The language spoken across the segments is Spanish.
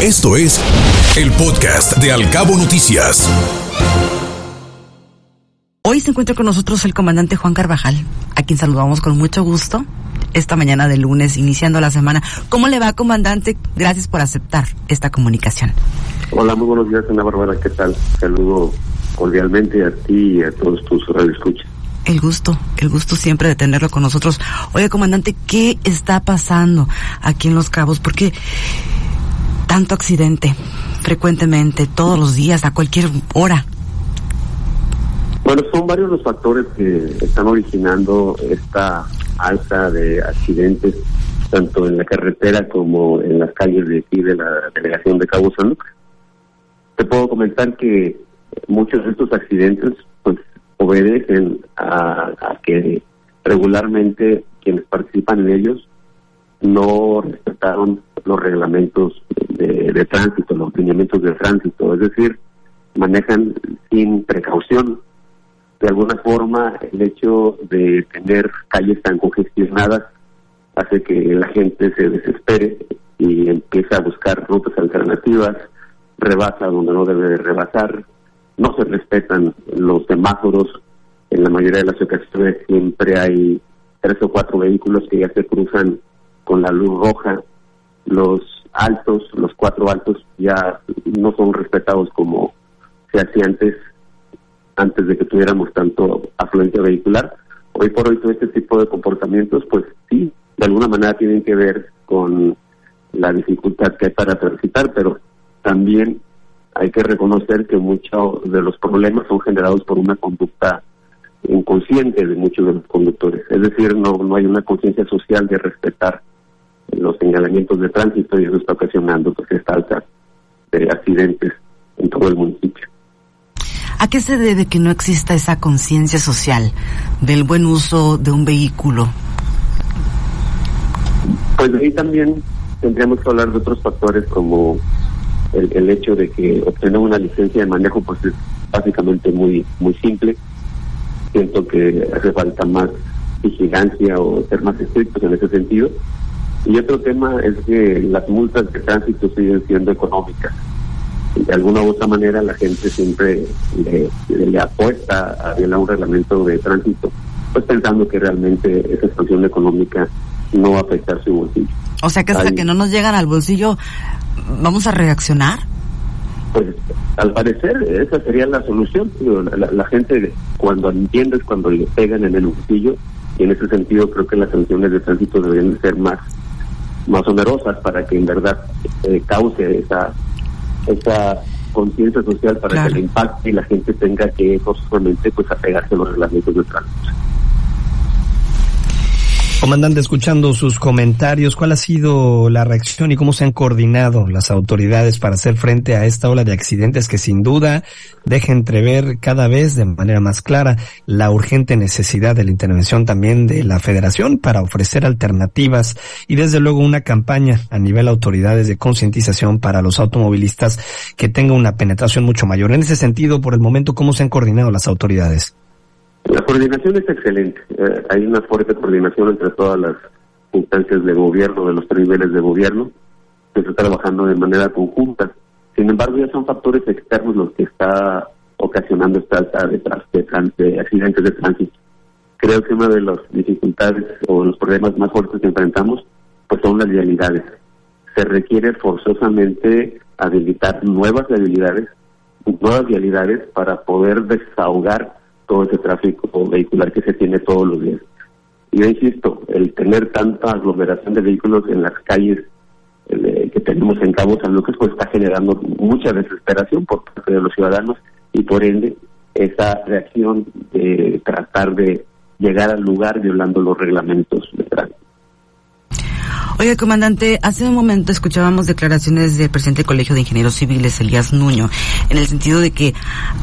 Esto es el podcast de Alcabo Noticias. Hoy se encuentra con nosotros el comandante Juan Carvajal, a quien saludamos con mucho gusto esta mañana de lunes, iniciando la semana. ¿Cómo le va, comandante? Gracias por aceptar esta comunicación. Hola, muy buenos días, Ana Bárbara. ¿Qué tal? Saludo cordialmente a ti y a todos tus radioescuchas. El gusto, el gusto siempre de tenerlo con nosotros. Oye, comandante, ¿qué está pasando aquí en Los Cabos? Porque tanto accidente, frecuentemente, todos los días, a cualquier hora. Bueno, son varios los factores que están originando esta alza de accidentes, tanto en la carretera como en las calles de aquí de la delegación de Cabo San Lucas. Te puedo comentar que muchos de estos accidentes pues obedecen a que regularmente quienes participan en ellos no respetaron los reglamentos de, tránsito, los lineamientos de tránsito, es decir, manejan sin precaución. De alguna forma, el hecho de tener calles tan congestionadas hace que la gente se desespere y empiece a buscar rutas alternativas, rebasa donde no debe rebasar, no se respetan los semáforos, en la mayoría de las ocasiones siempre hay tres o cuatro vehículos que ya se cruzan con la luz roja, los altos, los cuatro altos ya no son respetados como se hacía antes, antes de que tuviéramos tanto afluencia vehicular. Hoy por hoy todo este tipo de comportamientos, pues sí, de alguna manera tienen que ver con la dificultad que hay para transitar, pero también hay que reconocer que muchos de los problemas son generados por una conducta inconsciente de muchos de los conductores. Es decir, no, no hay una conciencia social de respetar los señalamientos de tránsito y eso está ocasionando pues esta alta de accidentes en todo el municipio. ¿A qué se debe que no exista esa conciencia social del buen uso de un vehículo? Pues ahí también tendríamos que hablar de otros factores como el, el hecho de que obtener una licencia de manejo pues es básicamente muy muy simple. Siento que hace falta más vigilancia o ser más estrictos en ese sentido y otro tema es que las multas de tránsito siguen siendo económicas. De alguna u otra manera la gente siempre le, apuesta a violar un reglamento de tránsito, pues pensando que realmente esa expansión económica no va a afectar su bolsillo. O sea que hasta que no nos llegan al bolsillo, ¿vamos a reaccionar? Pues al parecer esa sería la solución. La, la gente cuando entiendes, cuando le pegan en el bolsillo, y en ese sentido creo que las sanciones de tránsito deberían ser más más onerosas para que en verdad eh, cause esa esa conciencia social para que el impacto y la gente tenga que forzosamente pues apegarse a los reglamentos de tránsito. Comandante, escuchando sus comentarios, ¿cuál ha sido la reacción y cómo se han coordinado las autoridades para hacer frente a esta ola de accidentes que sin duda deja entrever cada vez de manera más clara la urgente necesidad de la intervención también de la federación para ofrecer alternativas y desde luego una campaña a nivel autoridades de concientización para los automovilistas que tenga una penetración mucho mayor? En ese sentido, por el momento, ¿cómo se han coordinado las autoridades? La coordinación es excelente. Eh, hay una fuerte coordinación entre todas las instancias de gobierno, de los tres niveles de gobierno, que está trabajando de manera conjunta. Sin embargo, ya son factores externos los que está ocasionando esta alta de, de, accidentes de tránsito. Creo que una de las dificultades o los problemas más fuertes que enfrentamos pues son las vialidades. Se requiere forzosamente habilitar nuevas vialidades, nuevas vialidades para poder desahogar todo ese tráfico vehicular que se tiene todos los días. Y yo insisto, el tener tanta aglomeración de vehículos en las calles eh, que tenemos en Cabo San Lucas, pues está generando mucha desesperación por parte de los ciudadanos y por ende esa reacción de tratar de llegar al lugar violando los reglamentos de tránsito. Oiga, comandante, hace un momento escuchábamos declaraciones del presidente del Colegio de Ingenieros Civiles, Elías Nuño, en el sentido de que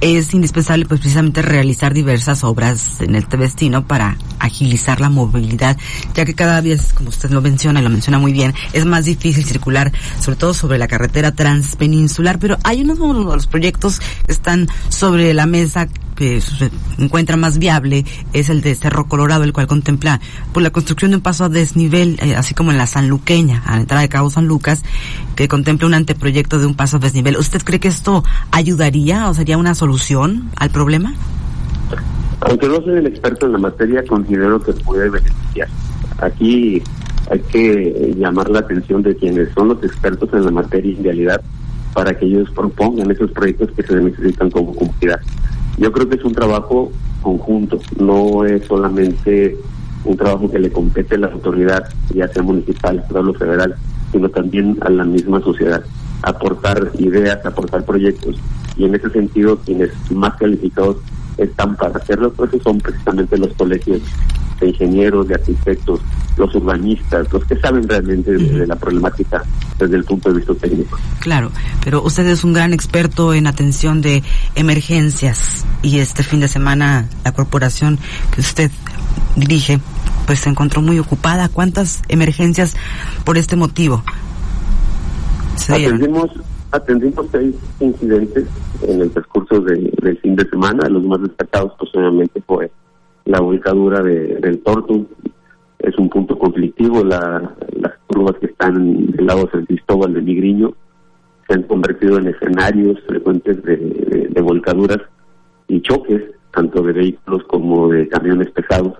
es indispensable pues precisamente realizar diversas obras en este destino para agilizar la movilidad, ya que cada vez, como usted lo menciona y lo menciona muy bien, es más difícil circular, sobre todo sobre la carretera transpeninsular, pero hay unos de los proyectos que están sobre la mesa que se encuentra más viable es el de Cerro Colorado, el cual contempla por pues, la construcción de un paso a desnivel, eh, así como en las sanluqueña, a la entrada de Cabo San Lucas, que contempla un anteproyecto de un paso a desnivel. ¿Usted cree que esto ayudaría o sería una solución al problema? Aunque no soy el experto en la materia, considero que puede beneficiar. Aquí hay que llamar la atención de quienes son los expertos en la materia en realidad para que ellos propongan esos proyectos que se necesitan como comunidad. Yo creo que es un trabajo conjunto, no es solamente un trabajo que le compete a la autoridad, ya sea municipal, o federal, sino también a la misma sociedad. Aportar ideas, aportar proyectos. Y en ese sentido, quienes más calificados están para hacerlo, pues son precisamente los colegios de ingenieros, de arquitectos, los urbanistas, los que saben realmente de, la problemática desde el punto de vista técnico. Claro, pero usted es un gran experto en atención de emergencias y este fin de semana la corporación que usted dirige pues se encontró muy ocupada. ¿Cuántas emergencias por este motivo? Atendimos, atendimos seis incidentes en el transcurso del fin de semana. Los más destacados, pues obviamente fue la ubicadura de, del Tortu. Es un punto conflictivo. La, las curvas que están del lado de San Cristóbal de Migriño se han convertido en escenarios frecuentes de, de volcaduras y choques, tanto de vehículos como de camiones pesados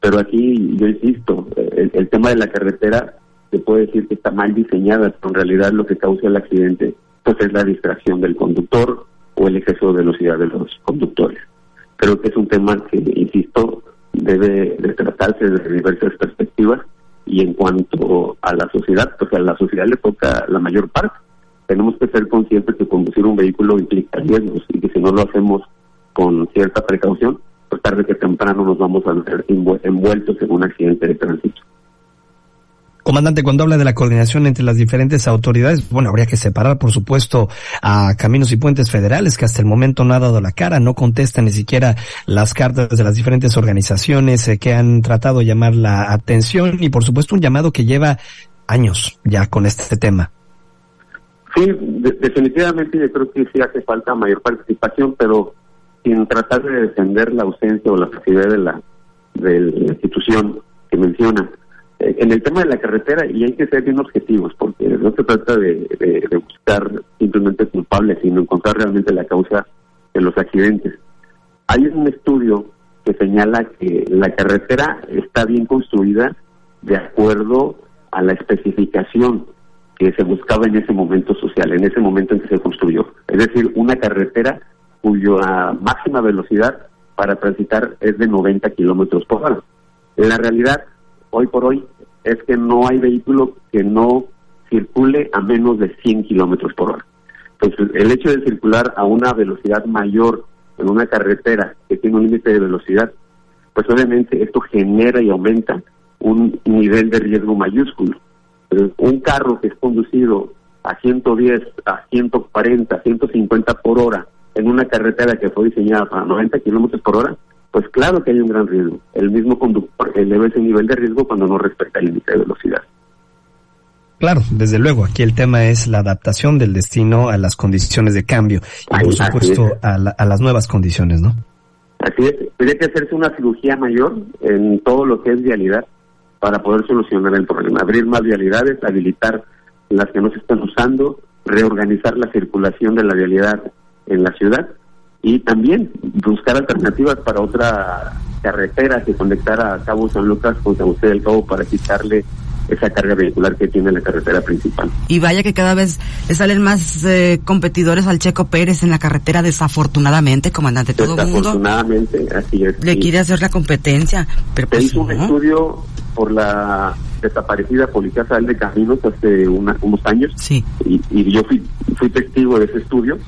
pero aquí yo insisto, el, tema de la carretera se puede decir que está mal diseñada, pero en realidad lo que causa el accidente pues es la distracción del conductor o el exceso de velocidad de los conductores. Creo que es un tema que, insisto, debe de tratarse desde diversas perspectivas y en cuanto a la sociedad, pues a la sociedad le toca la mayor parte. Tenemos que ser conscientes que conducir un vehículo implica riesgos y que si no lo hacemos con cierta precaución, pues tarde que temprano nos vamos a ver envueltos en un accidente de tránsito. Comandante, cuando habla de la coordinación entre las diferentes autoridades, bueno, habría que separar, por supuesto, a Caminos y Puentes Federales, que hasta el momento no ha dado la cara, no contesta ni siquiera las cartas de las diferentes organizaciones eh, que han tratado de llamar la atención y, por supuesto, un llamado que lleva años ya con este tema. Sí, definitivamente yo creo que sí hace falta mayor participación, pero sin tratar de defender la ausencia o la facilidad de la, de la institución que menciona. Eh, en el tema de la carretera, y hay que ser bien objetivos, porque no se trata de, de, buscar simplemente culpables, sino encontrar realmente la causa de los accidentes. Hay un estudio que señala que la carretera está bien construida de acuerdo a la especificación que se buscaba en ese momento social, en ese momento en que se construyó. Es decir, una carretera cuya máxima velocidad para transitar es de 90 kilómetros por hora. La realidad, hoy por hoy, es que no hay vehículo que no circule a menos de 100 kilómetros por hora. Entonces, el hecho de circular a una velocidad mayor en una carretera que tiene un límite de velocidad, pues obviamente esto genera y aumenta un nivel de riesgo mayúsculo. un carro que es conducido a 110, a 140, a 150 por hora en una carretera que fue diseñada para 90 kilómetros por hora, pues claro que hay un gran riesgo. El mismo conductor eleva ese nivel de riesgo cuando no respeta el límite de velocidad. Claro, desde luego, aquí el tema es la adaptación del destino a las condiciones de cambio y por supuesto a, a, las nuevas condiciones, ¿no? Así es, tiene que hacerse una cirugía mayor en todo lo que es vialidad para poder solucionar el problema, abrir más vialidades, habilitar las que no se están usando, reorganizar la circulación de la vialidad en la ciudad y también buscar alternativas para otra carretera que conectara a Cabo San Lucas con San José del Cabo para quitarle esa carga vehicular que tiene la carretera principal. Y vaya que cada vez le salen más eh, competidores al Checo Pérez en la carretera, desafortunadamente, comandante. Todo el mundo así es. Le quiere hacer la competencia. Pero Se pues hizo un estudio por la desaparecida Policía Federal de Caminos hace unos años. Sí. Y, y yo fui, fui testigo de ese estudio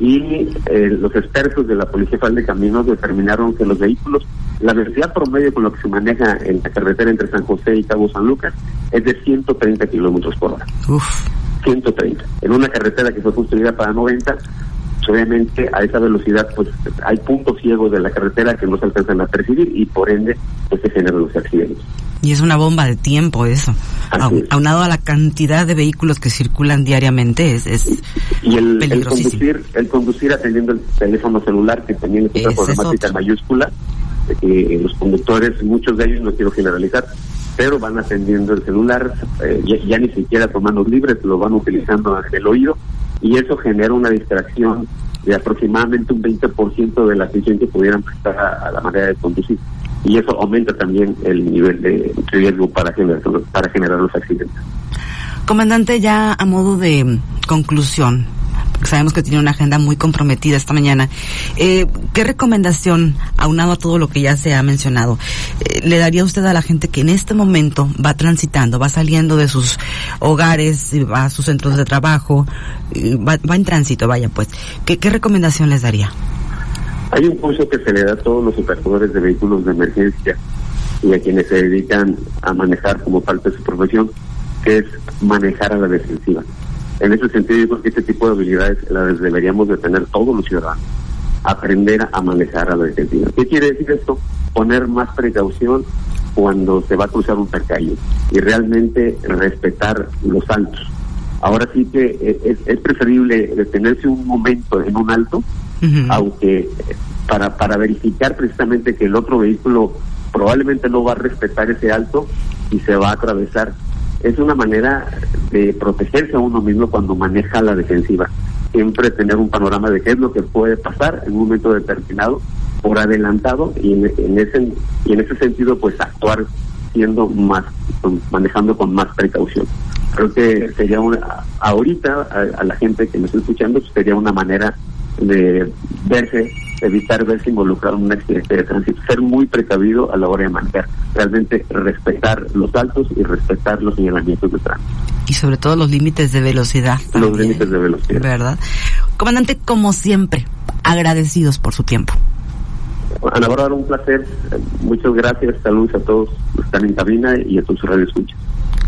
y eh, los expertos de la Policía Federal de Caminos determinaron que los vehículos, la velocidad promedio con lo que se maneja en la carretera entre San José y Cabo San Lucas es de 130 kilómetros por hora. Uf. 130. En una carretera que fue construida para 90, pues, obviamente a esa velocidad pues hay puntos ciegos de la carretera que no se alcanzan a percibir y por ende pues se generan los accidentes. Y es una bomba de tiempo eso. Aunado a la cantidad de vehículos que circulan diariamente, es, es y el, el, conducir, el conducir atendiendo el teléfono celular, que también es otra problemática mayúscula, eh, los conductores, muchos de ellos, no quiero generalizar, pero van atendiendo el celular, eh, ya, ni siquiera tomando libres, lo van utilizando en el oído y eso genera una distracción de aproximadamente un 20% de la atención que pudieran prestar a, la manera de conducir. Y eso aumenta también el nivel de riesgo para generar, para generar los accidentes. Comandante, ya a modo de conclusión, sabemos que tiene una agenda muy comprometida esta mañana. Eh, ¿Qué recomendación, aunado a todo lo que ya se ha mencionado, eh, le daría usted a la gente que en este momento va transitando, va saliendo de sus hogares, va a sus centros de trabajo, va, en tránsito, vaya pues? ¿Qué, ¿Qué recomendación les daría? Hay un curso que se le da a todos los operadores de vehículos de emergencia y a quienes se dedican a manejar como parte de su profesión, que es manejar a la defensiva. En ese sentido, yo creo que este tipo de habilidades las deberíamos de tener todos los ciudadanos. Aprender a manejar a la defensiva. ¿Qué quiere decir esto? Poner más precaución cuando se va a cruzar un tacayo y realmente respetar los altos. Ahora sí que es, preferible detenerse un momento en un alto, aunque para, para verificar precisamente que el otro vehículo probablemente no va a respetar ese alto y se va a atravesar es una manera de protegerse a uno mismo cuando maneja la defensiva. Siempre tener un panorama de qué es lo que puede pasar en un momento determinado por adelantado y en, ese y en ese sentido pues actuar siendo más manejando con más precaución. Creo que sería una ahorita a, la gente que me está escuchando pues, sería una manera de verse evitar verse involucrado en un accidente de tránsito, ser muy precavido a la hora de manejar, realmente respetar los altos y respetar los señalamientos de tránsito. Y sobre todo los límites de velocidad. Los límites de velocidad. ¿Verdad? Comandante, como siempre, agradecidos por su tiempo. Ana Bárbara, un placer. Muchas gracias. Saludos a todos los que están en cabina y a todos sus radioescuchas.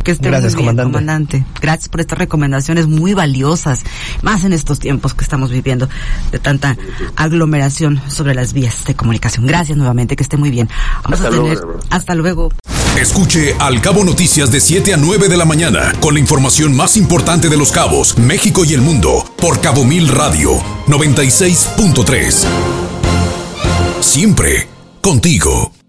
Que esté Gracias, muy bien, comandante. Gracias por estas recomendaciones muy valiosas, más en estos tiempos que estamos viviendo de tanta aglomeración sobre las vías de comunicación. Gracias nuevamente, que esté muy bien. Vamos hasta a tener luego. hasta luego. Escuche Al Cabo Noticias de 7 a 9 de la mañana con la información más importante de los cabos, México y el mundo por Cabo Mil Radio 96.3. Siempre contigo.